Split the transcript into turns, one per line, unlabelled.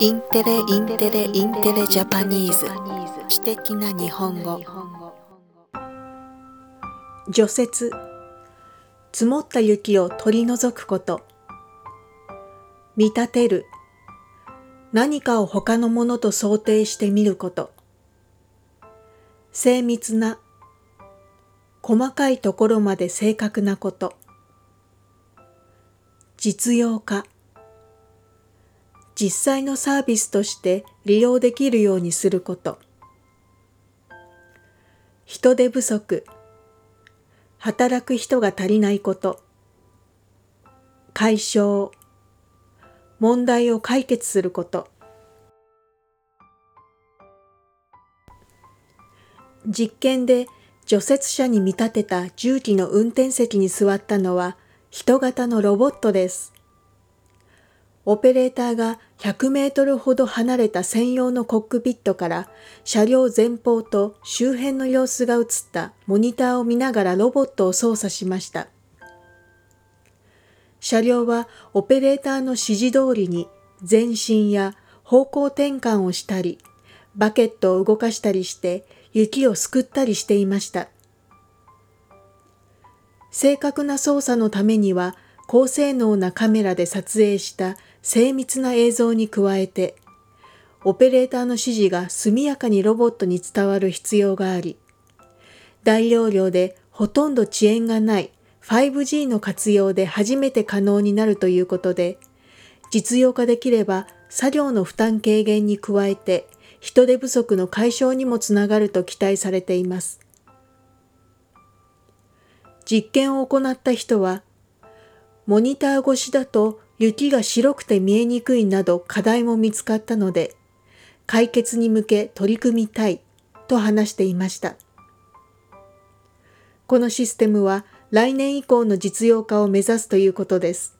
インテレインテレインテレ Japanese。知的な日本語。
除雪。積もった雪を取り除くこと。見立てる。何かを他のものと想定してみること。精密な。細かいところまで正確なこと。実用化。実際のサービスとして利用できるようにすること。人手不足。働く人が足りないこと。解消。問題を解決すること。実験で除雪車に見立てた重機の運転席に座ったのは人型のロボットです。オペレーターが100メートルほど離れた専用のコックピットから車両前方と周辺の様子が映ったモニターを見ながらロボットを操作しました。車両はオペレーターの指示通りに前進や方向転換をしたり、バケットを動かしたりして雪をすくったりしていました。正確な操作のためには高性能なカメラで撮影した精密な映像に加えて、オペレーターの指示が速やかにロボットに伝わる必要があり、大容量でほとんど遅延がない 5G の活用で初めて可能になるということで、実用化できれば作業の負担軽減に加えて人手不足の解消にもつながると期待されています。実験を行った人は、モニター越しだと雪が白くて見えにくいなど課題も見つかったので、解決に向け取り組みたいと話していました。このシステムは来年以降の実用化を目指すということです。